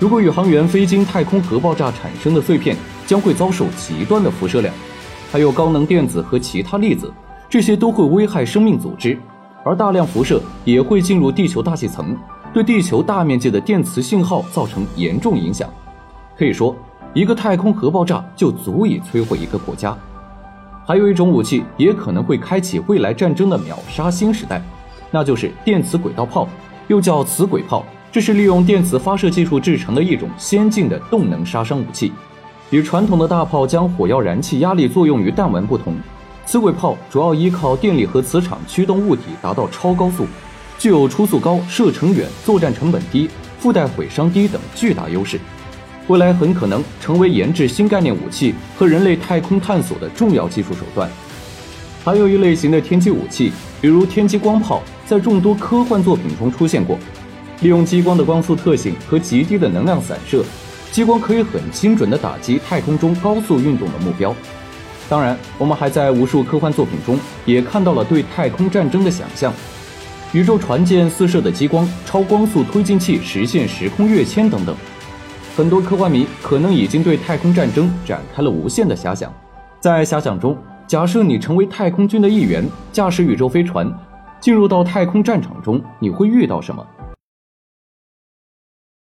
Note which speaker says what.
Speaker 1: 如果宇航员飞经太空核爆炸产生的碎片将会遭受极端的辐射量，还有高能电子和其他粒子，这些都会危害生命组织，而大量辐射也会进入地球大气层，对地球大面积的电磁信号造成严重影响。可以说，一个太空核爆炸就足以摧毁一个国家。还有一种武器也可能会开启未来战争的秒杀新时代，那就是电磁轨道炮，又叫磁轨炮。这是利用电磁发射技术制成的一种先进的动能杀伤武器，与传统的大炮将火药燃气压力作用于弹丸不同，磁轨炮主要依靠电力和磁场驱动物体达到超高速，具有初速高、射程远、作战成本低、附带毁伤低等巨大优势，未来很可能成为研制新概念武器和人类太空探索的重要技术手段。还有一类型的天基武器，比如天基光炮，在众多科幻作品中出现过。利用激光的光速特性和极低的能量散射，激光可以很精准地打击太空中高速运动的目标。当然，我们还在无数科幻作品中也看到了对太空战争的想象：宇宙船舰四射的激光、超光速推进器实现时空跃迁等等。很多科幻迷可能已经对太空战争展开了无限的遐想。在遐想中，假设你成为太空军的一员，驾驶宇宙飞船进入到太空战场中，你会遇到什么？